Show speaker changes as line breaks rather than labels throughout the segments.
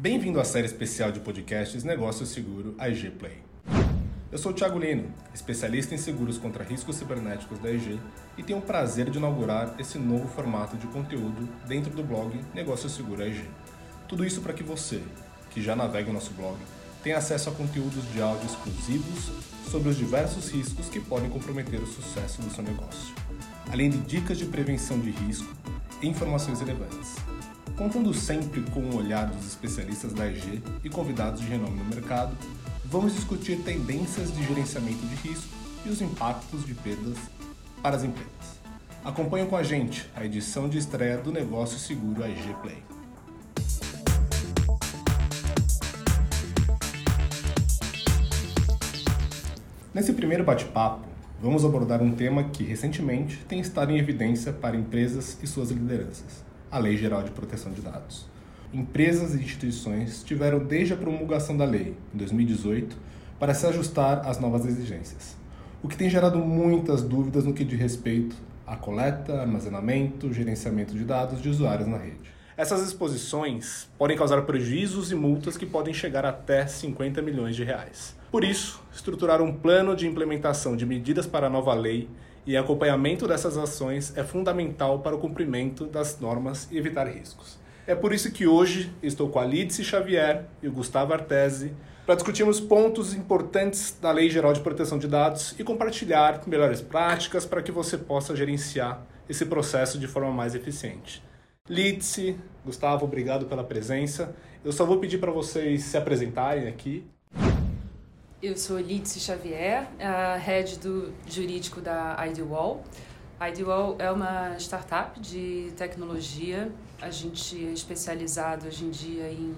Bem-vindo à série especial de podcasts Negócio Seguro IG Play. Eu sou o Thiago Lino, especialista em seguros contra riscos cibernéticos da IG e tenho o prazer de inaugurar esse novo formato de conteúdo dentro do blog Negócio Seguro IG. Tudo isso para que você, que já navega o nosso blog, tenha acesso a conteúdos de áudio exclusivos sobre os diversos riscos que podem comprometer o sucesso do seu negócio, além de dicas de prevenção de risco e informações relevantes contando sempre com o olhar dos especialistas da EG e convidados de renome no mercado, vamos discutir tendências de gerenciamento de risco e os impactos de perdas para as empresas. Acompanhe com a gente a edição de estreia do Negócio Seguro AEG Play. Nesse primeiro bate-papo, vamos abordar um tema que recentemente tem estado em evidência para empresas e suas lideranças a Lei Geral de Proteção de Dados. Empresas e instituições tiveram desde a promulgação da lei, em 2018, para se ajustar às novas exigências, o que tem gerado muitas dúvidas no que diz respeito à coleta, armazenamento, gerenciamento de dados de usuários na rede. Essas exposições podem causar prejuízos e multas que podem chegar até 50 milhões de reais. Por isso, estruturar um plano de implementação de medidas para a nova lei e acompanhamento dessas ações é fundamental para o cumprimento das normas e evitar riscos. É por isso que hoje estou com a Lídice Xavier e o Gustavo Artesi para discutirmos pontos importantes da Lei Geral de Proteção de Dados e compartilhar melhores práticas para que você possa gerenciar esse processo de forma mais eficiente. Lídice, Gustavo, obrigado pela presença. Eu só vou pedir para vocês se apresentarem aqui.
Eu sou Lídice Xavier, a head do jurídico da IDWall. A IDWall é uma startup de tecnologia. A gente é especializado hoje em dia em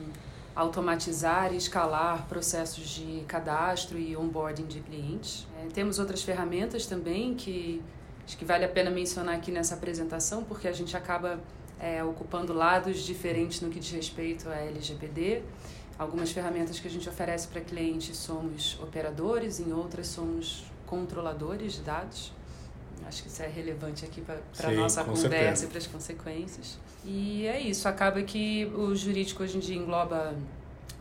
automatizar e escalar processos de cadastro e onboarding de clientes. É, temos outras ferramentas também que acho que vale a pena mencionar aqui nessa apresentação, porque a gente acaba é, ocupando lados diferentes no que diz respeito à LGPD. Algumas ferramentas que a gente oferece para clientes somos operadores, em outras somos controladores de dados. Acho que isso é relevante aqui para a nossa conversa certeza. e para as consequências. E é isso, acaba que o jurídico hoje em dia engloba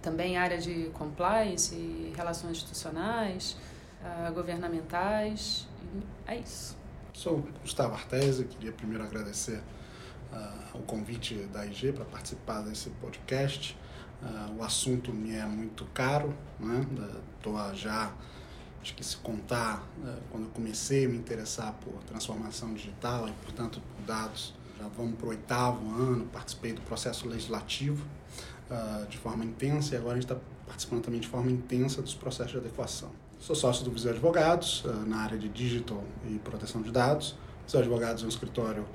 também área de compliance, relações institucionais, uh, governamentais. é isso.
Sou Gustavo Artese, queria primeiro agradecer uh, o convite da IG para participar desse podcast. Uh, o assunto me é muito caro, né? Estou já, acho que se contar, uh, quando eu comecei a me interessar por transformação digital e, portanto, por dados, já vamos para o oitavo ano, participei do processo legislativo uh, de forma intensa e agora a gente está participando também de forma intensa dos processos de adequação. Sou sócio do Viseu Advogados, na área de digital e proteção de dados. Viseu Advogados é um escritório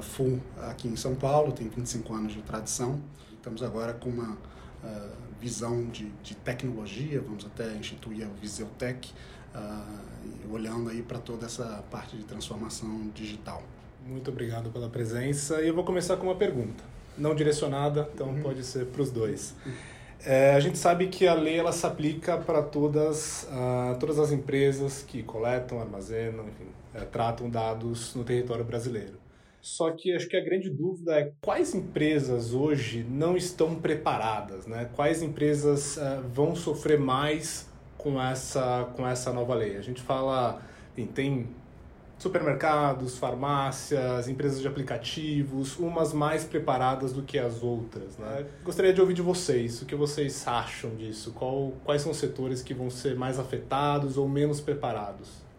full aqui em São Paulo, tem 25 anos de tradição. Estamos agora com uma uh, visão de, de, tecnologia, vamos até instituir a Viseutech, uh, olhando aí para toda essa parte de transformação digital.
Muito obrigado pela presença e eu vou começar com uma pergunta, não direcionada, então uhum. pode ser para os dois. É, a gente sabe que a lei ela se aplica para todas, uh, todas as empresas que coletam, armazenam, enfim, é, tratam dados no território brasileiro. Só que acho que a grande dúvida é quais empresas hoje não estão preparadas, né? Quais empresas uh, vão sofrer mais com essa, com essa nova lei? A gente fala, enfim, tem supermercados, farmácias, empresas de aplicativos, umas mais preparadas do que as outras, né? Gostaria de ouvir de vocês, o que vocês acham disso? Qual, quais são os setores que vão ser mais afetados ou menos preparados?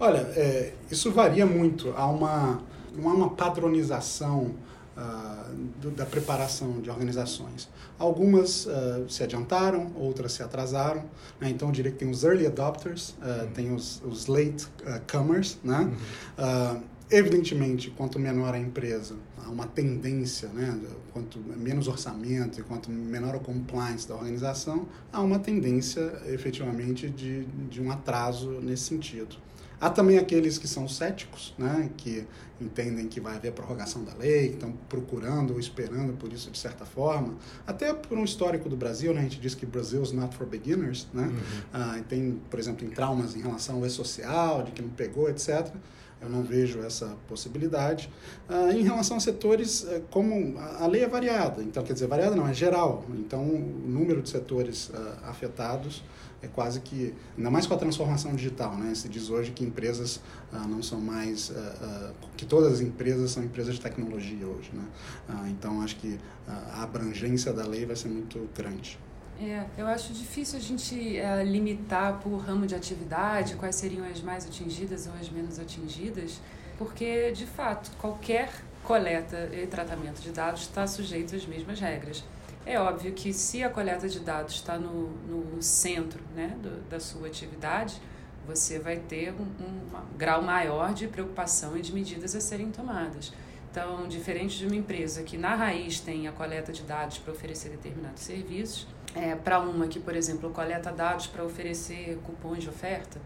Olha, é, isso varia muito. Há uma não há uma padronização uh, do, da preparação de organizações. Algumas uh, se adiantaram, outras se atrasaram. Né? Então, eu diria que tem os early adopters, uh, uhum. tem os, os late comers. Né? Uhum. evidentemente, quanto menor a empresa, há uma tendência, né? quanto menos orçamento e quanto menor o compliance da organização, há uma tendência, efetivamente, de, de um atraso nesse sentido. Há também aqueles que são céticos, né, que entendem que vai haver prorrogação da lei, que estão procurando ou esperando por isso de certa forma. Até por um histórico do Brasil, né, a gente diz que Brasil is not for beginners, né? Uhum. Ah, tem, por exemplo, em traumas em relação ao e-social, de que não pegou, etc. eu não vejo essa possibilidade. Ah, em relação a setores, eh, como a lei é variada, então quer dizer, variada não, é geral. Então, o número de setores ah, afetados é quase que, ainda mais com a transformação digital, né? Se diz hoje que empresas ah, não são mais, ah, ah, que todas as empresas são empresas de tecnologia hoje, né? Ah, então, acho que a abrangência da lei vai ser muito grande.
É, eu acho difícil a gente é, limitar por ramo de atividade quais seriam as mais atingidas ou as menos atingidas, porque, de fato, qualquer coleta e tratamento de dados está sujeito às mesmas regras. É óbvio que se a coleta de dados está no, no centro né, do, da sua atividade, você vai ter um, um grau maior de preocupação e de medidas a serem tomadas. Então, diferente de uma empresa que na raiz tem a coleta de dados para oferecer determinados serviços, é, para uma que, por exemplo, coleta dados para oferecer cupons de oferta.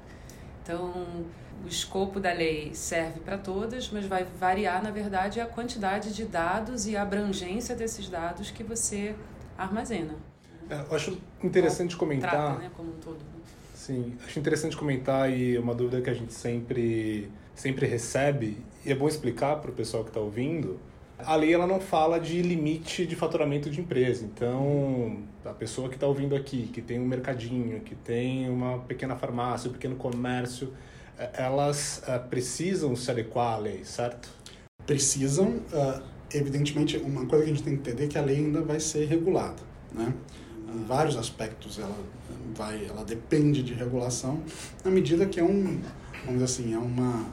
Então, o escopo da lei serve para todas, mas vai variar, na verdade, a quantidade de dados e a abrangência desses dados que você armazena.
É, eu acho interessante comentar.
Trata, né, como um todo.
Sim, acho interessante comentar e uma dúvida que a gente sempre, sempre recebe, e é bom explicar para o pessoal que está ouvindo. A lei ela não fala de limite de faturamento de empresa. Então, a pessoa que está ouvindo aqui, que tem um mercadinho, que tem uma pequena farmácia, um pequeno comércio, é, elas uh, precisam se adequar à lei, certo?
Precisam. Uh, evidentemente, uma coisa que a gente tem que entender é que a lei ainda vai ser regulada. Né? Em vários aspectos ela, vai, ela depende de regulação, na medida que é um, vamos dizer assim, é uma,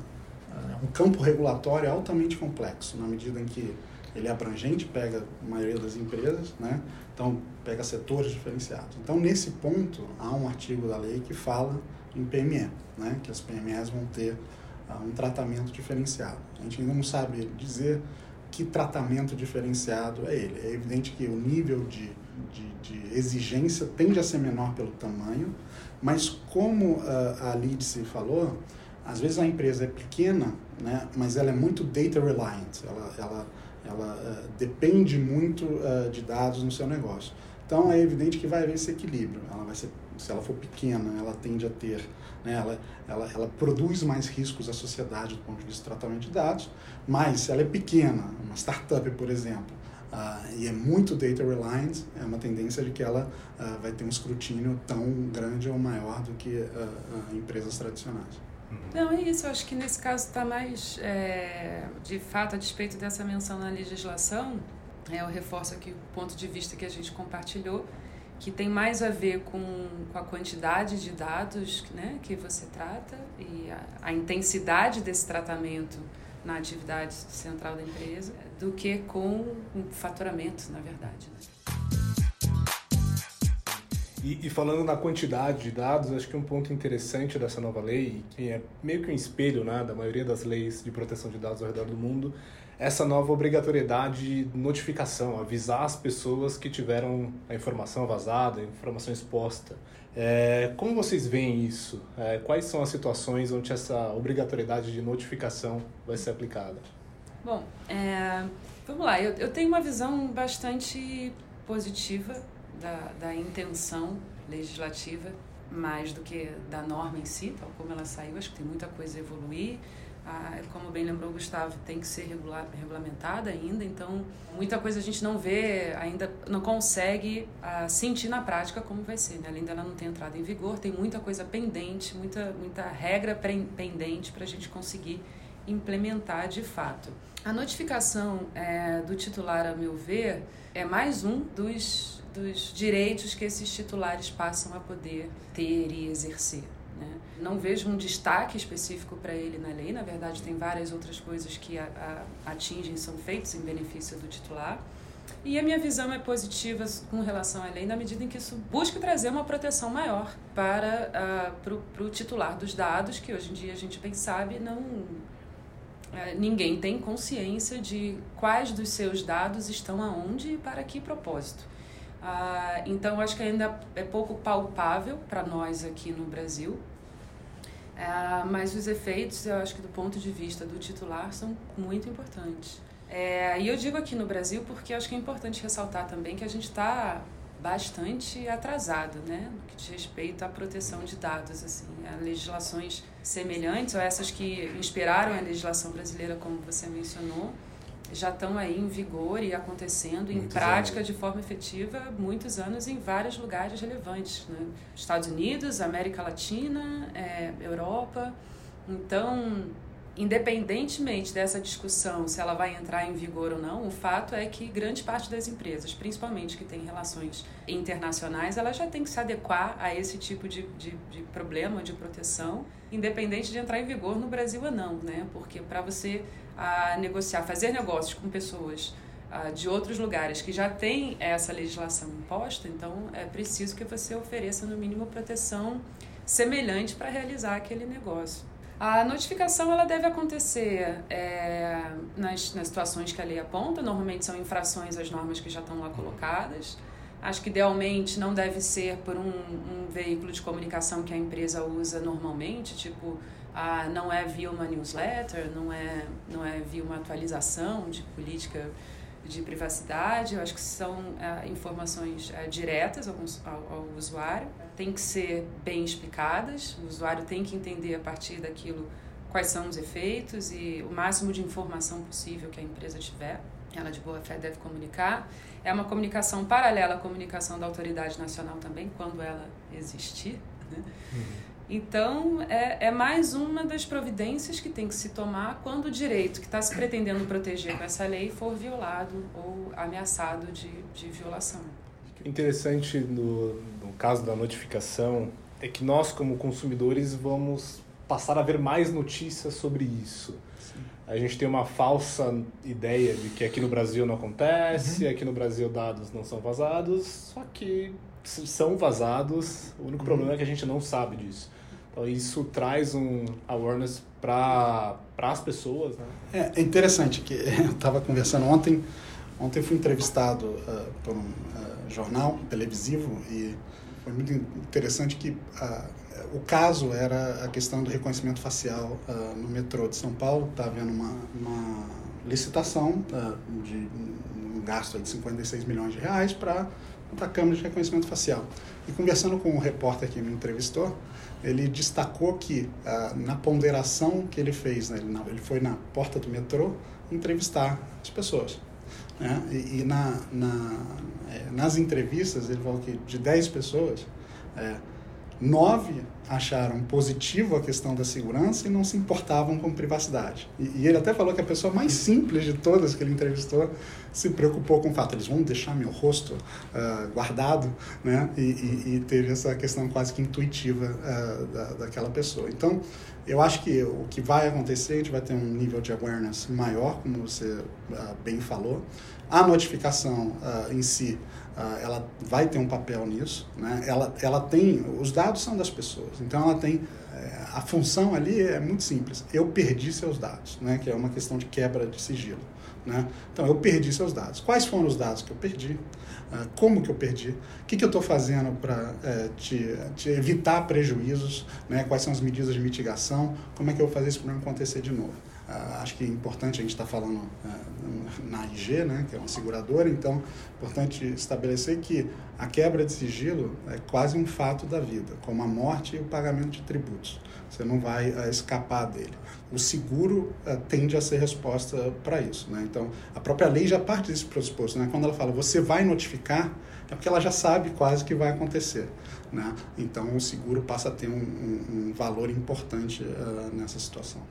um campo regulatório altamente complexo, na medida em que ele é abrangente, pega a maioria das empresas, né? então pega setores diferenciados. Então, nesse ponto, há um artigo da lei que fala em PME, né? que as PMEs vão ter uh, um tratamento diferenciado. A gente ainda não sabe dizer que tratamento diferenciado é ele. É evidente que o nível de, de, de exigência tende a ser menor pelo tamanho, mas como uh, a Lidse falou, às vezes a empresa é pequena, né, mas ela é muito data reliant, ela, ela, ela uh, depende muito uh, de dados no seu negócio. Então é evidente que vai haver esse equilíbrio. Ela vai ser, se ela for pequena, ela tende a ter, né, ela, ela, ela produz mais riscos à sociedade do ponto de vista do tratamento de dados, mas se ela é pequena, uma startup, por exemplo, uh, e é muito data reliant, é uma tendência de que ela uh, vai ter um escrutínio tão grande ou maior do que uh, empresas tradicionais.
Não, é isso. Eu acho que nesse caso está mais, é, de fato, a despeito dessa menção na legislação, é, eu reforço aqui o ponto de vista que a gente compartilhou, que tem mais a ver com, com a quantidade de dados né, que você trata e a, a intensidade desse tratamento na atividade central da empresa do que com o faturamento, na verdade. Né?
E, e, falando na quantidade de dados, acho que um ponto interessante dessa nova lei, que é meio que um espelho né, da maioria das leis de proteção de dados ao redor do mundo, essa nova obrigatoriedade de notificação, avisar as pessoas que tiveram a informação vazada, a informação exposta. É, como vocês veem isso? É, quais são as situações onde essa obrigatoriedade de notificação vai ser aplicada?
Bom, é, vamos lá. Eu, eu tenho uma visão bastante positiva da, da intenção legislativa mais do que da norma em si, tal como ela saiu. Acho que tem muita coisa a evoluir. Ah, como bem lembrou o Gustavo, tem que ser regular, regulamentada ainda, então muita coisa a gente não vê, ainda não consegue ah, sentir na prática como vai ser, né? além dela não ter entrado em vigor, tem muita coisa pendente, muita, muita regra pendente para a gente conseguir implementar de fato. A notificação é, do titular, a meu ver, é mais um dos dos direitos que esses titulares passam a poder ter e exercer. Né? Não vejo um destaque específico para ele na lei, na verdade, tem várias outras coisas que a, a, atingem, são feitas em benefício do titular. E a minha visão é positiva com relação à lei, na medida em que isso busca trazer uma proteção maior para uh, o titular dos dados, que hoje em dia a gente bem sabe, não uh, ninguém tem consciência de quais dos seus dados estão aonde e para que propósito. Ah, então, acho que ainda é pouco palpável para nós aqui no Brasil. Ah, mas os efeitos, eu acho que do ponto de vista do titular, são muito importantes. É, e eu digo aqui no Brasil porque acho que é importante ressaltar também que a gente está bastante atrasado, né, no que diz respeito à proteção de dados, assim, a legislações semelhantes ou essas que inspiraram a legislação brasileira, como você mencionou, já estão aí em vigor e acontecendo muitos em prática anos. de forma efetiva muitos anos em vários lugares relevantes, né? Estados Unidos, América Latina, é, Europa. Então, independentemente dessa discussão se ela vai entrar em vigor ou não, o fato é que grande parte das empresas, principalmente que têm relações internacionais, ela já tem que se adequar a esse tipo de, de, de problema de proteção, independente de entrar em vigor no Brasil ou não, né? Porque para você a negociar, fazer negócios com pessoas uh, de outros lugares que já têm essa legislação imposta, então é preciso que você ofereça no mínimo proteção semelhante para realizar aquele negócio. A notificação ela deve acontecer é, nas, nas situações que a lei aponta, normalmente são infrações às normas que já estão lá colocadas. Acho que idealmente não deve ser por um, um veículo de comunicação que a empresa usa normalmente, tipo ah, não é via uma newsletter, não é, não é via uma atualização de política de privacidade. Eu acho que são ah, informações ah, diretas ao, ao, usuário, tem que ser bem explicadas, o usuário tem que entender a partir daquilo quais são os efeitos e o máximo de informação possível que a empresa tiver. Ela de boa fé deve comunicar. É uma comunicação paralela à comunicação da autoridade nacional também, quando ela existir. Né? Uhum. Então, é, é mais uma das providências que tem que se tomar quando o direito que está se pretendendo proteger com essa lei for violado ou ameaçado de, de violação.
Interessante no, no caso da notificação é que nós, como consumidores, vamos passar a ver mais notícias sobre isso. Sim. A gente tem uma falsa ideia de que aqui no Brasil não acontece, uhum. aqui no Brasil dados não são vazados, só que são vazados, o único uhum. problema é que a gente não sabe disso. Então isso traz um awareness para as pessoas. Né?
É, é, interessante que eu estava conversando ontem. Ontem eu fui entrevistado uh, por um uh, jornal televisivo e foi muito interessante que uh, o caso era a questão do reconhecimento facial no metrô de São Paulo. Está havendo uma, uma licitação de um gasto de 56 milhões de reais para a câmera de reconhecimento facial. E conversando com o repórter que me entrevistou, ele destacou que ah, na ponderação que ele fez, né, ele, ele, foi na porta do metrô entrevistar as pessoas. Né? E, e na, na é, nas entrevistas, ele falou que de 10 pessoas, é, nove acharam positivo a questão da segurança e não se importavam com privacidade. E, e, ele até falou que a pessoa mais simples de todas que ele entrevistou se preocupou com o fato, eles vão deixar meu rosto uh, guardado, né? E, e, e, teve essa questão quase que intuitiva uh, da, daquela pessoa. Então, eu acho que o que vai acontecer, a gente vai ter um nível de awareness maior, como você uh, bem falou. A notificação em si, ela vai ter um papel nisso, né? Ela, ela tem, os dados são das pessoas, então ela tem é, a função ali é muito simples. Eu perdi seus dados, né? Que é uma questão de quebra de sigilo. Né? Então, eu perdi seus dados. Quais foram os dados que eu perdi? Uh, como que eu perdi? O que, que eu estou fazendo para uh, te, te, evitar prejuízos? Né? Quais são as medidas de mitigação? Como é que eu vou fazer isso para não acontecer de novo? Uh, acho que é importante a gente estar tá falando na IG, né, que é uma seguradora, então é importante estabelecer que a quebra de sigilo é quase um fato da vida, como a morte e o pagamento de tributos. Você não vai escapar dele o seguro tende a ser resposta para isso. Né? Então, a própria lei já parte desse pressuposto. Né? Quando ela fala você vai notificar, é porque ela já sabe quase que vai acontecer. Né? Então, o seguro passa a ter um, um, um valor importante uh, nessa situação.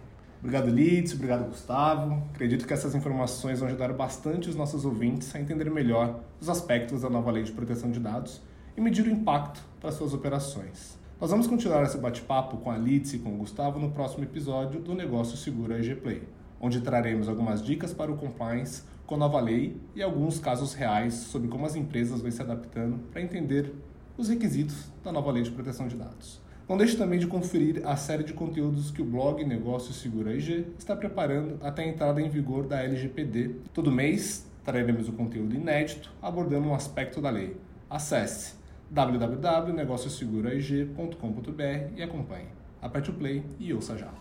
Obrigado, Lides. Obrigado, Gustavo. Acredito que essas informações vão ajudar bastante os nossos ouvintes a entender melhor os aspectos da nova lei de proteção de dados e medir o impacto para suas operações. Nós vamos continuar esse bate-papo com a Litz e com o Gustavo no próximo episódio do Negócio Seguro EG Play, onde traremos algumas dicas para o compliance com a nova lei e alguns casos reais sobre como as empresas vão se adaptando para entender os requisitos da nova lei de proteção de dados. Não deixe também de conferir a série de conteúdos que o blog Negócio Seguro EG está preparando até a entrada em vigor da LGPD. Todo mês traremos o conteúdo inédito abordando um aspecto da lei. Acesse www.negocioseguraig.com.br e acompanhe. Aperte o play e ouça já.